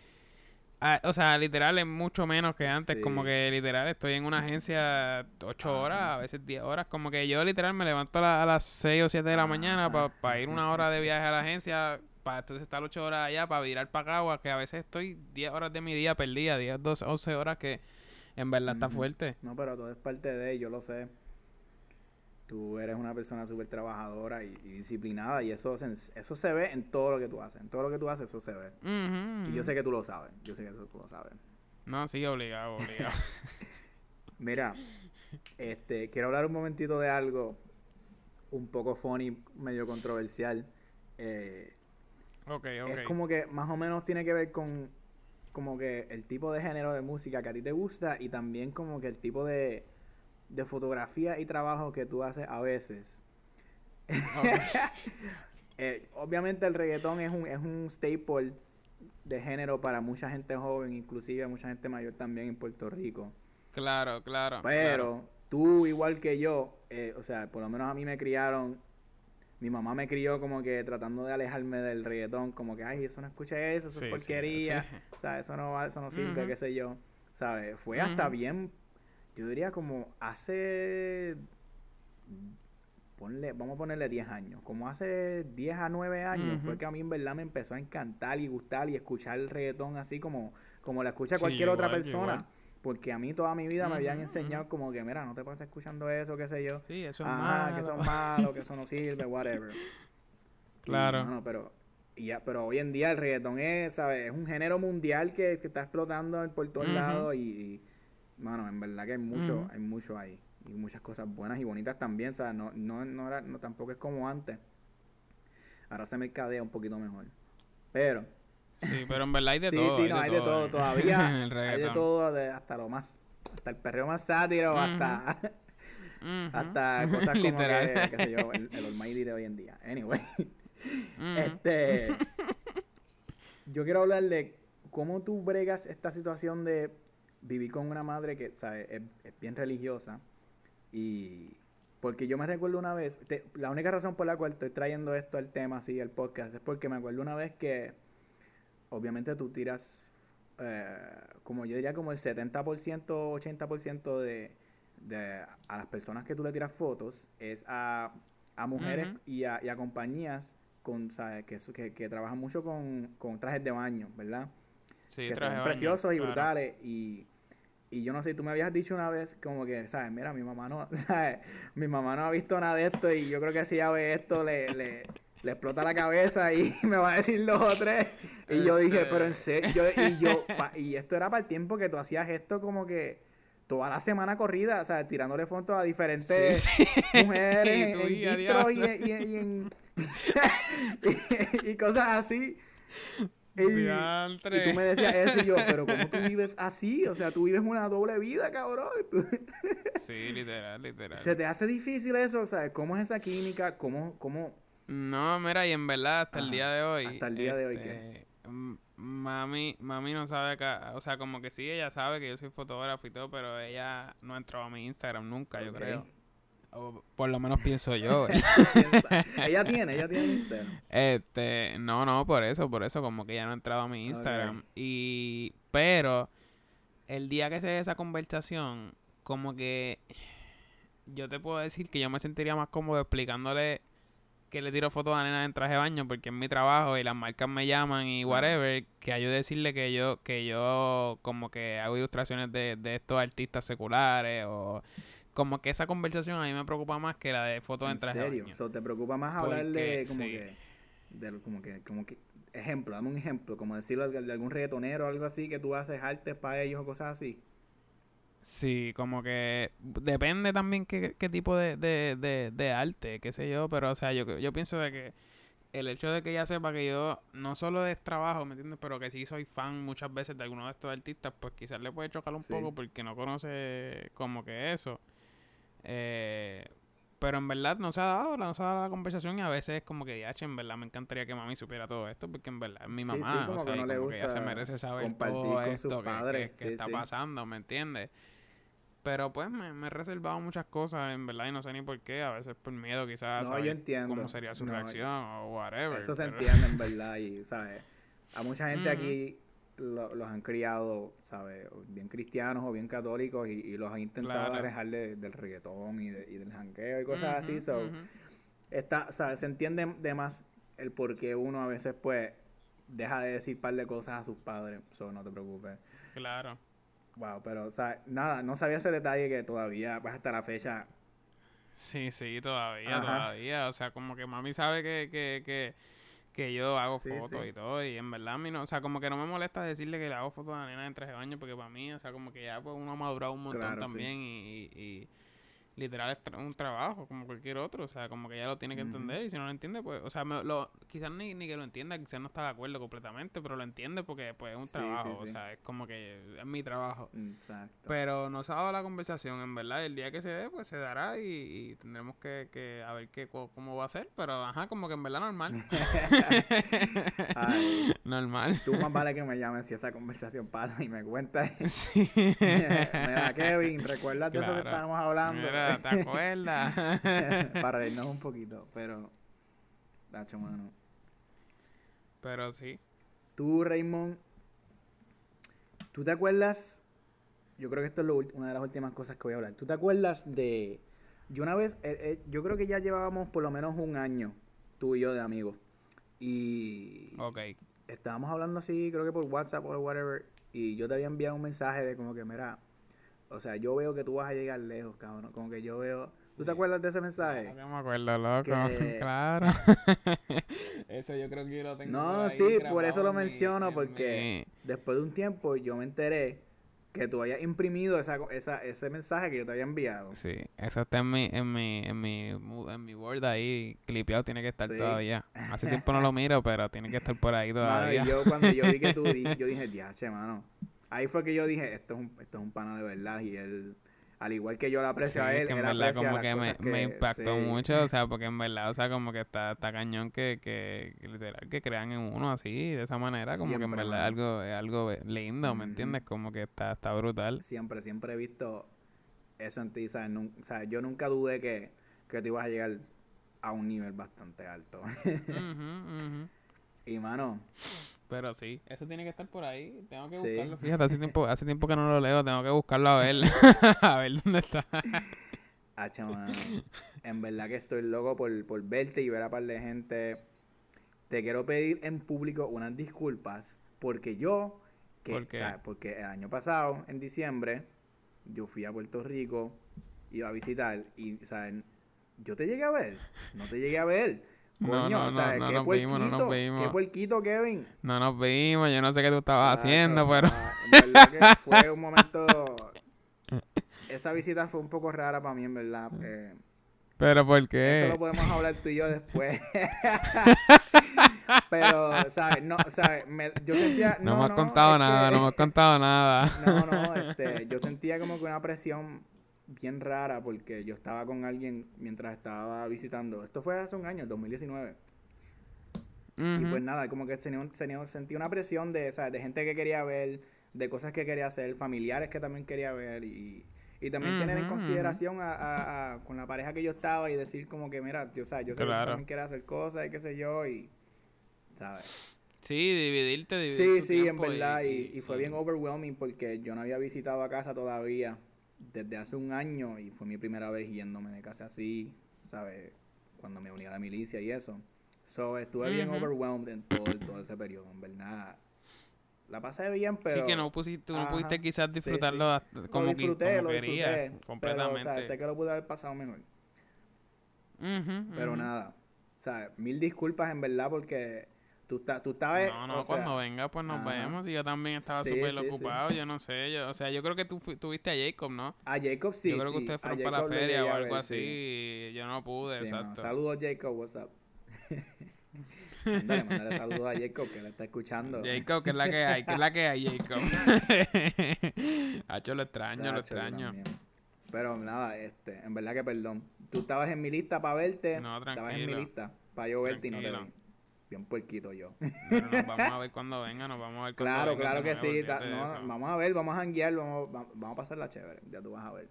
ah, o sea, literal es mucho menos que antes, como que literal estoy en una agencia ocho Ajá. horas, a veces 10 horas, como que yo literal me levanto a, la- a las 6 o 7 de la mañana Ajá. para ir una hora de viaje a la agencia, para entonces estar ocho horas allá, para virar para Cagua, que a veces estoy 10 horas de mi día perdida, 10, 12, 11 horas que en verdad está fuerte. No, pero todo es parte de, yo lo sé. Tú eres una persona súper trabajadora y, y disciplinada y eso se, eso se ve en todo lo que tú haces. En todo lo que tú haces eso se ve. Y yo sé que tú lo sabes. Yo sé que eso tú lo sabes. No, sí, obligado, obligado. Mira, este, quiero hablar un momentito de algo un poco funny, medio controversial. Eh, Es como que más o menos tiene que ver con como que el tipo de género de música que a ti te gusta y también como que el tipo de, de fotografía y trabajo que tú haces a veces. Eh, obviamente el reggaetón es un, es un staple de género para mucha gente joven, inclusive mucha gente mayor también en Puerto Rico. Claro, claro. Pero tú, igual que yo, eh, o sea, por lo menos a mí me criaron, mi mamá me crió como que tratando de alejarme del reggaetón, como que, ay, eso no escucha eso, eso es porquería, o sea, eso no, eso no sirve, qué sé yo, ¿sabes? Fue hasta bien, yo diría como hace vamos a ponerle 10 años. Como hace 10 a 9 años fue que a mí en verdad me empezó a encantar y gustar y escuchar el reggaetón así como, como la escucha cualquier otra persona. Porque a mí toda mi vida me habían enseñado como que, mira, no te pases escuchando eso, qué sé yo. Sí, eso es malo. que eso es malo, que eso no sirve, whatever. Claro. pero, ya, pero hoy en día el reggaetón es, ¿sabes? Es un género mundial que, está explotando por todos lados y, mano, en verdad que hay mucho, hay mucho ahí y muchas cosas buenas y bonitas también, sea, no, no, no, era, no tampoco es como antes. Ahora se mercadea un poquito mejor. Pero... Sí, pero en verdad hay de todo. Sí, sí, no, hay de todo, todavía. hay de todo, hasta lo más, hasta el perreo más sátiro, hasta... hasta cosas como que, qué sé yo, el, el Almighty de hoy en día. Anyway. Este... yo quiero hablar de cómo tú bregas esta situación de vivir con una madre que, ¿sabes? es bien religiosa y porque yo me recuerdo una vez, la única razón por la cual estoy trayendo esto al tema, así, al podcast, es porque me acuerdo una vez que obviamente tú tiras, eh, como yo diría, como el 70%, 80% de, de a las personas que tú le tiras fotos es a, a mujeres y, a, y, a, compañías con, ¿sabes? Que, que, que trabajan mucho con, con trajes de baño, ¿verdad? Sí, que son preciosos y brutales y y yo no sé, tú me habías dicho una vez como que, ¿sabes? Mira, mi mamá no, ¿sabes? Mi mamá no ha visto nada de esto y yo creo que si ella ve esto le, le, le explota la cabeza y me va a decir dos o tres. Y yo dije, pero en serio, y yo, y esto era para el tiempo que tú hacías esto como que toda la semana corrida, o sea, tirándole fotos a diferentes mujeres y, en, y cosas así. Y, tú me decías eso y yo, pero ¿cómo tú vives así? O sea, tú vives una doble vida, cabrón. sí, literal, literal. ¿Se te hace difícil eso? O sea, ¿cómo es esa química? ¿Cómo, cómo... No, mira, y en verdad, hasta el día de hoy... Hasta el día de hoy, ¿qué? Este, mami, mami no sabe acá, o sea, como que sí, ella sabe que yo soy fotógrafo y todo, pero ella no entró a mi Instagram nunca, yo creo. O por lo menos pienso yo. ella tiene, ella tiene Instagram. Este, no, no, por eso, por eso, como que ya no entraba a mi Instagram. Y, pero, el día que se dé esa conversación, como que yo te puedo decir que yo me sentiría más cómodo explicándole que le tiro fotos a nena en traje de baño porque es mi trabajo y las marcas me llaman y whatever, que ayude a decirle que yo, que yo como que hago ilustraciones de, de estos artistas seculares o como que esa conversación a mí me preocupa más que la de fotos en traje serio? De ¿Te preocupa más hablar de como que, de, como que, como que, ejemplo, dame un ejemplo, como decirlo de algún reggaetonero o algo así que tú haces artes para ellos o cosas así? Sí, como que depende también qué, qué tipo de, de, de, arte, qué sé yo, pero o sea, yo, yo pienso de que el hecho de que ella sepa que yo no solo de trabajo, ¿me entiendes? Pero que sí soy fan muchas veces de algunos de estos artistas, pues quizás le puede chocar un poco porque no conoce como que eso. Eh, pero en verdad no se ha dado, no se ha dado la conversación y a veces es como que, ya, en verdad me encantaría que mami supiera todo esto porque en verdad es mi mamá. como que no le gusta ella se merece saber todo esto que, está pasando, ¿me entiendes? Pero pues me, he reservado muchas cosas, en verdad, y no sé ni por qué. A veces por miedo, quizás. No, yo entiendo. Cómo sería su reacción o whatever. Eso se entiende, en verdad. Y, ¿sabes? A mucha gente aquí los han criado, ¿sabes? Bien cristianos o bien católicos y, los han intentado alejar del reggaetón y, del janqueo y cosas así. So, está, ¿sabes? Se entiende de más el por qué uno a veces, pues, deja de decir par de cosas a sus padres. So, no te preocupes. Claro. Wow, pero, o sea, nada, no sabía ese detalle que todavía, pues, hasta la fecha... Sí, sí, todavía, todavía. O sea, como que mami sabe que, que, que que yo hago fotos y todo, y en verdad a mí no, o sea, como que no me molesta decirle que le hago fotos a la nena en traje de baño, porque para mí, o sea, como que ya pues uno ha madurado un montón también y, literal es un trabajo como cualquier otro, o sea, como que ella lo tiene que entender y si no lo entiende, pues, o sea, lo, quizás ni, ni que lo entienda, quizás no está de acuerdo completamente, pero lo entiende porque pues es un trabajo, o sea, es como que es mi trabajo. Exacto. Pero no se ha dado la conversación, en verdad, el día que se dé, pues se dará y, tendremos que, que, a ver qué, cómo va a ser, pero ajá, como que en verdad normal. normal. Tú más vale que me llames si esa conversación pasa y me cuentas. sí. Mira, Kevin, ¿recuerdas de eso que estábamos hablando? ¿Te acuerdas? Para reírnos un poquito, pero. Tacho, mano. Pero sí. Tú, Raymond. ¿Tú te acuerdas? Yo creo que esto es una de las últimas cosas que voy a hablar. ¿Tú te acuerdas de. Yo una vez. Eh, eh, yo creo que ya llevábamos por lo menos un año, tú y yo, de amigos. Y. Ok. Estábamos hablando así, creo que por WhatsApp o whatever. Y yo te había enviado un mensaje de como que, mira, o sea, yo veo que tú vas a llegar lejos, cabrón. Como que yo veo. ¿Tú te acuerdas de ese mensaje? No, me acuerdo, loco. Claro. eso yo creo que yo lo tengo. No, sí, por eso lo menciono, porque después de un tiempo yo me enteré que tú habías imprimido esa, esa, ese mensaje que yo te había enviado. Sí, eso está en mi, en mi, en mi, en mi Word ahí, clipeado, tiene que estar todavía. Hace tiempo no lo miro, pero tiene que estar por ahí todavía. Mano, y yo cuando yo vi que tú, yo dije, diache, mano ahí fue que yo dije, esto es un, esto es un pana de verdad y él, al igual que yo lo aprecio a él, que en verdad como que me, me, impactó mucho, o sea, porque en verdad, o sea, como que está, está cañón que, que, literal, que crean en uno así, de esa manera, como que en verdad es algo, es algo lindo, ¿me entiendes? Como que está, está brutal. Siempre, siempre he visto eso en ti, ¿sabes? o sea, yo nunca dudé que, que te ibas a llegar a un nivel bastante alto. Y mano, pero sí, eso tiene que estar por ahí. Tengo que buscarlo. Fíjate, hace tiempo, hace tiempo que no lo leo. Tengo que buscarlo a ver. a ver dónde está. Ah, En verdad que estoy loco por, por verte y ver a par de gente. Te quiero pedir en público unas disculpas. Porque yo. Que, ¿Por qué? Porque el año pasado, en diciembre, yo fui a Puerto Rico. Iba a visitar. Y, ¿sabes? Yo te llegué a ver. No te llegué a ver. Coño, no, no, o sea, no, ¿qué nos puerquito? Vimos, no nos vimos. ¿Qué puerquito, Kevin? No nos vimos, yo no sé qué tú estabas haciendo, pero... En verdad que fue un momento... Esa visita fue un poco rara para mí, en verdad. Eh, ¿Pero por qué? Eso lo podemos hablar tú y yo después. Pero, ¿sabes? No, ¿sabes? Me, yo sentía... No, no hemos contado nada, no hemos contado nada. No, no, este, yo sentía como que una presión bien rara porque yo estaba con alguien mientras estaba visitando. Esto fue hace un año, 2019. Y pues nada, como que sentí una presión de, de gente que quería ver, de cosas que quería hacer, familiares que también quería ver y, y también tener en consideración a, con la pareja que yo estaba y decir como que, mira, yo, o yo sé que también quiero hacer cosas y qué sé yo y, ¿sabes? Sí, dividirte, dividirte. Sí, sí, en verdad. Y, y, fue bien overwhelming porque yo no había visitado a casa todavía desde hace un año y fue mi primera vez yéndome de casa así, ¿sabes? Cuando me uní a la milicia y eso. So, estuve bien overwhelmed en todo, todo ese periodo, en verdad. La pasé bien, pero... Sí, que no, pusiste, no pudiste quizás disfrutarlo como, lo disfruté, lo disfruté, completamente. Pero, o sea, sé que lo pude haber pasado mejor. pero nada, o sea, mil disculpas en verdad porque Tú, tú estabas... No, no, cuando venga pues nos vemos. Y yo también estaba súper ocupado, yo no sé. Yo, o sea, yo creo que tú tuviste a Jacob, ¿no? A Jacob sí, Yo creo que ustedes fueron para la feria o algo así y yo no pude, exacto. Saludos Jacob, what's up. mándale, mándale saludos a Jacob que le está escuchando. Jacob, que es la que hay, que es la que hay, Jacob. Hacho, lo extraño, lo extraño. Pero nada, este, en verdad que perdón. Tú estabas en mi lista para verte. No, tranquilo. Estabas en mi lista para yo verte y no te vi bien puerquito yo. Pero nos vamos a ver cuando venga, nos vamos a ver cuando Claro, claro que sí. vamos a ver, vamos a janguear, vamos, vamos a pasar la chévere, ya tú vas a ver.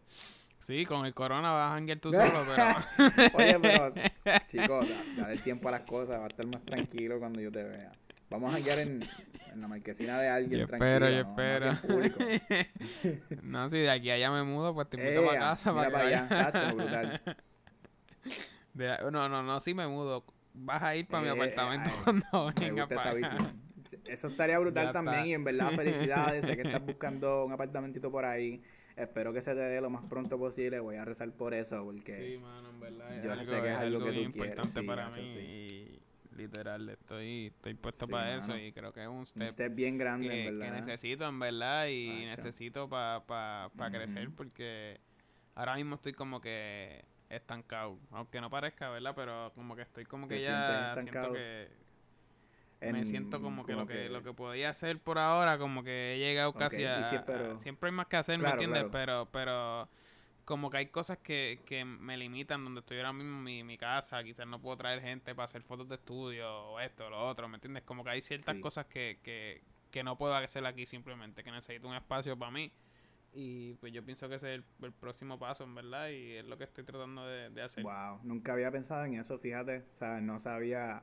Sí, con el corona vas a janguear tú solo, pero... Oye, pero, chicos, dale tiempo a las cosas, va a estar más tranquilo cuando yo te vea. Vamos a janguear en, en la marquesina de alguien yo espero, yo espero. No, si de aquí a allá me mudo, pues te invito eh, para casa. para, para allá, brutal. no, no, no, sí me mudo vas a ir para mi eh, apartamento cuando venga para Eso estaría brutal también y en verdad felicidades. sé que estás buscando un apartamentito por ahí. Espero que se te dé lo más pronto posible. Voy a rezar por eso porque sí, mano, en verdad, yo sé que es algo, que tú importante para mí. Y literal, estoy, estoy puesto para eso y creo que es un step, bien grande, que, en verdad. Que necesito, en verdad, y necesito para pa, pa, crecer porque ahora mismo estoy como que estancado. Aunque no parezca, ¿verdad? Pero como que estoy como que ya siento que me siento como, que, lo que, lo que podía hacer por ahora, como que he llegado casi a, Siempre hay más que hacer, ¿me entiendes? Pero, pero como que hay cosas que, que me limitan donde estoy ahora mismo en mi, mi casa. Quizás no puedo traer gente para hacer fotos de estudio o esto o lo otro, ¿me entiendes? Como que hay ciertas cosas que, que, que no puedo hacer aquí simplemente, que necesito un espacio para mí. Y pues yo pienso que ese es el, próximo paso, en verdad, y es lo que estoy tratando de, de hacer. Wow, nunca había pensado en eso, fíjate. O sea, no sabía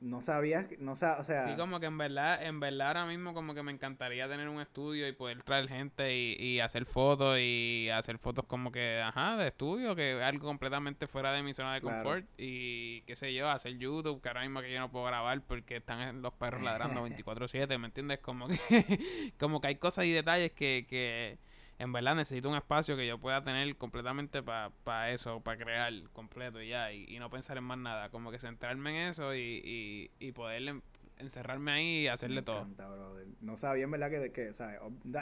no sabías, no o sea... Sí, como que en verdad, en verdad ahora mismo como que me encantaría tener un estudio y poder traer gente y, y hacer fotos y hacer fotos como que, ajá, de estudio, que algo completamente fuera de mi zona de confort y qué sé yo, hacer YouTube, que ahora mismo que yo no puedo grabar porque están los perros ladrando 24/7, ¿me entiendes? Como que, como que hay cosas y detalles que, que en verdad necesito un espacio que yo pueda tener completamente para eso, para crear completo y ya, y, no pensar en más nada, como que centrarme en eso y, y, y poder encerrarme ahí y hacerle todo. No sabía en verdad que, que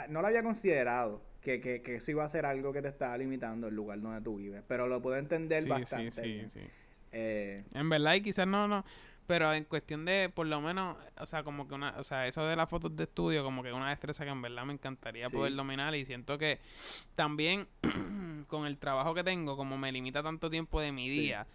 no lo había considerado que, que, que, eso iba a ser algo que te estaba limitando el lugar donde tú vives, pero lo puedo entender bastante. Sí, sí, sí. Eh, en verdad, y quizás no, no, pero en cuestión de, por lo menos, o sea, como que una, o sea, eso de las fotos de estudio, como que una destreza que en verdad me encantaría poder dominar y siento que también con el trabajo que tengo, como me limita tanto tiempo de mi día,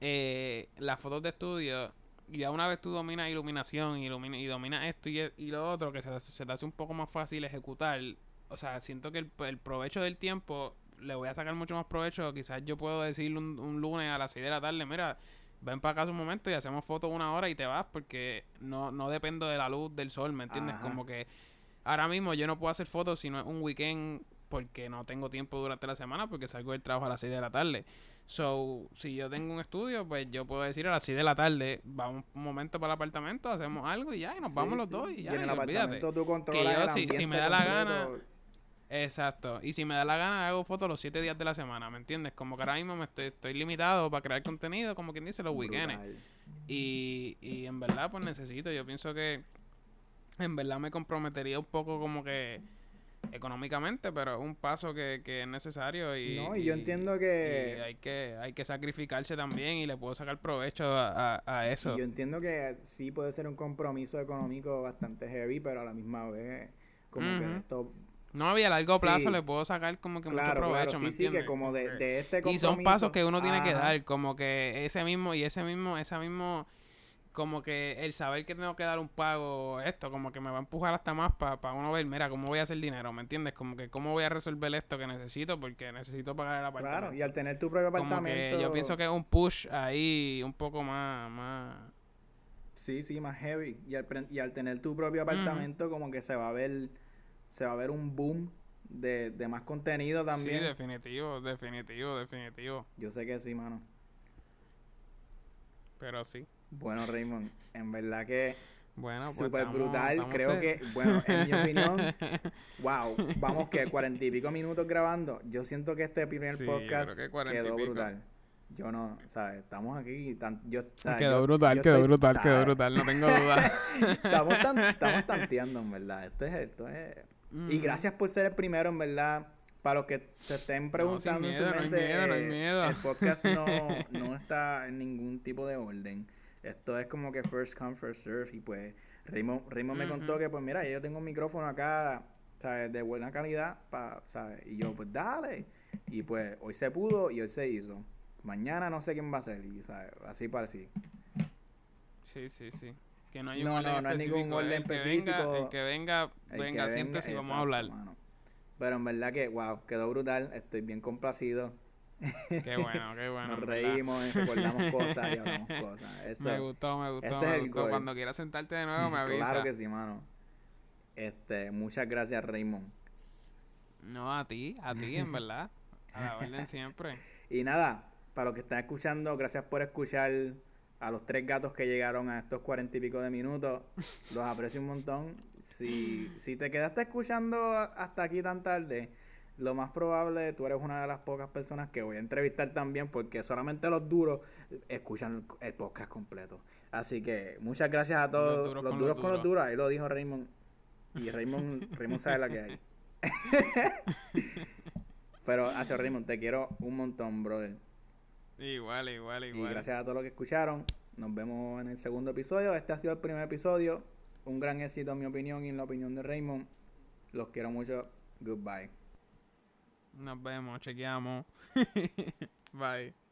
eh, las fotos de estudio, ya una vez tú dominas iluminación y, y dominas esto y, y, lo otro, que se, se te hace un poco más fácil ejecutar, o sea, siento que el, el provecho del tiempo le voy a sacar mucho más provecho. Quizás yo puedo decirle un, un lunes a las 6 de la tarde, mira, ven para acá un momento y hacemos fotos una hora y te vas porque no, no dependo de la luz del sol, ¿me entiendes? Como que ahora mismo yo no puedo hacer fotos si no es un weekend porque no tengo tiempo durante la semana porque salgo del trabajo a las 6 de la tarde. So, si yo tengo un estudio, pues yo puedo decir a las 6 de la tarde, vamos un momento para el apartamento, hacemos algo y ya, y nos vamos los dos y ya. en el apartamento tú que yo, si, me da la gana, Exacto. Y si me da la gana, hago fotos los siete días de la semana, ¿me entiendes? Como que ahora mismo me estoy, estoy limitado para crear contenido, como quien dice, los weekends. Y, y en verdad, pues necesito. Yo pienso que en verdad me comprometería un poco como que económicamente, pero es un paso que, que es necesario y, no, y yo entiendo que... hay que hay que sacrificarse también y le puedo sacar provecho a, a, eso. yo entiendo que sí puede ser un compromiso económico bastante heavy, pero a la misma vez como que esto no, había a largo plazo le puedo sacar como que mucho provecho, ¿me sí, que como de, este Y son pasos que uno tiene que dar, como que ese mismo, y ese mismo, ese mismo, como que el saber que tengo que dar un pago, esto, como que me va a empujar hasta más para uno ver, mira, cómo voy a hacer dinero, ¿me entiendes? Como que cómo voy a resolver esto que necesito, porque necesito pagar el apartamento. Claro, y al tener tu propio apartamento... yo pienso que es un push ahí un poco más... más... Sí, sí, más heavy. Y al, y al tener tu propio apartamento, como que se va a ver se va a ver un boom de, de más contenido también. Sí, definitivo, definitivo, definitivo. Yo sé que sí, mano. Pero sí. Bueno, Raymond, en verdad que bueno, pues súper brutal. Creo que, bueno, en mi opinión, wow, vamos que cuarenta y pico minutos grabando. Yo siento que este primer podcast quedó brutal. Yo no, ¿sabes? Estamos aquí. Tan, yo, Quedó brutal, quedó brutal, quedó brutal, no tengo duda. estamos, tan, estamos tanteando, en verdad. Esto es, esto es y gracias por ser el primero, en verdad. Para los que se estén preguntando en su mente, el podcast no, no está en ningún tipo de orden. Esto es como que first come, first serve. Y pues Rimo, me contó que, pues mira, yo tengo un micrófono acá, ¿sabes? De buena calidad, pa, ¿sabes? Y yo, pues dale. Y pues hoy se pudo y hoy se hizo. Mañana no sé quién va a ser. Y, ¿sabes? Así para así. Sí, sí, sí. Que no hay no, no, no hay ningún orden específico. el que venga, venga, siéntese y vamos a hablar. Pero en verdad que, wow, quedó brutal. Estoy bien complacido. Qué bueno, qué bueno. Nos reímos, recordamos cosas y hablamos cosas. me gustó, me gustó. Este me gustó. Cuando quieras sentarte de nuevo, me avisa. Claro que sí, mano. Este, muchas gracias, Raymond. No, a ti, a ti, en verdad. A la orden siempre. y nada, para los que están escuchando, gracias por escuchar a los tres gatos que llegaron a estos cuarenta y pico de minutos, los aprecio un montón. Si, si te quedaste escuchando hasta aquí tan tarde, lo más probable tú eres una de las pocas personas que voy a entrevistar también porque solamente los duros escuchan el, podcast completo. Así que muchas gracias a todos. Los duros, con, los, duros. ahí lo dijo Raymond. Y Raymond, Raymond sabe la que hay. Pero hacia Raymond, te quiero un montón, brother. Igual, igual, igual. Y gracias a todos los que escucharon. Nos vemos en el segundo episodio. Este ha sido el primer episodio. Un gran éxito en mi opinión y en la opinión de Raymond. Los quiero mucho. Goodbye. Nos vemos, chequeamos. Bye.